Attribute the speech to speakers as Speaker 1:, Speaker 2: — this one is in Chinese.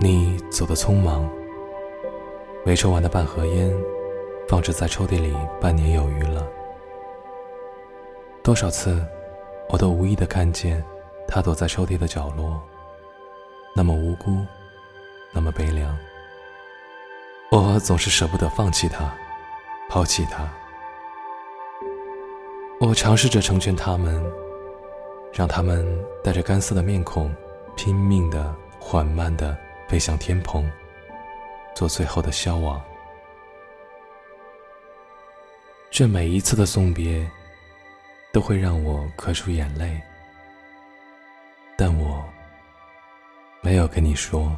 Speaker 1: 你走得匆忙，没抽完的半盒烟，放置在抽屉里半年有余了。多少次，我都无意的看见他躲在抽屉的角落，那么无辜，那么悲凉。我总是舍不得放弃他，抛弃他。我尝试着成全他们，让他们带着干涩的面孔，拼命的、缓慢的。飞向天蓬，做最后的消亡。这每一次的送别，都会让我咳出眼泪，但我没有跟你说。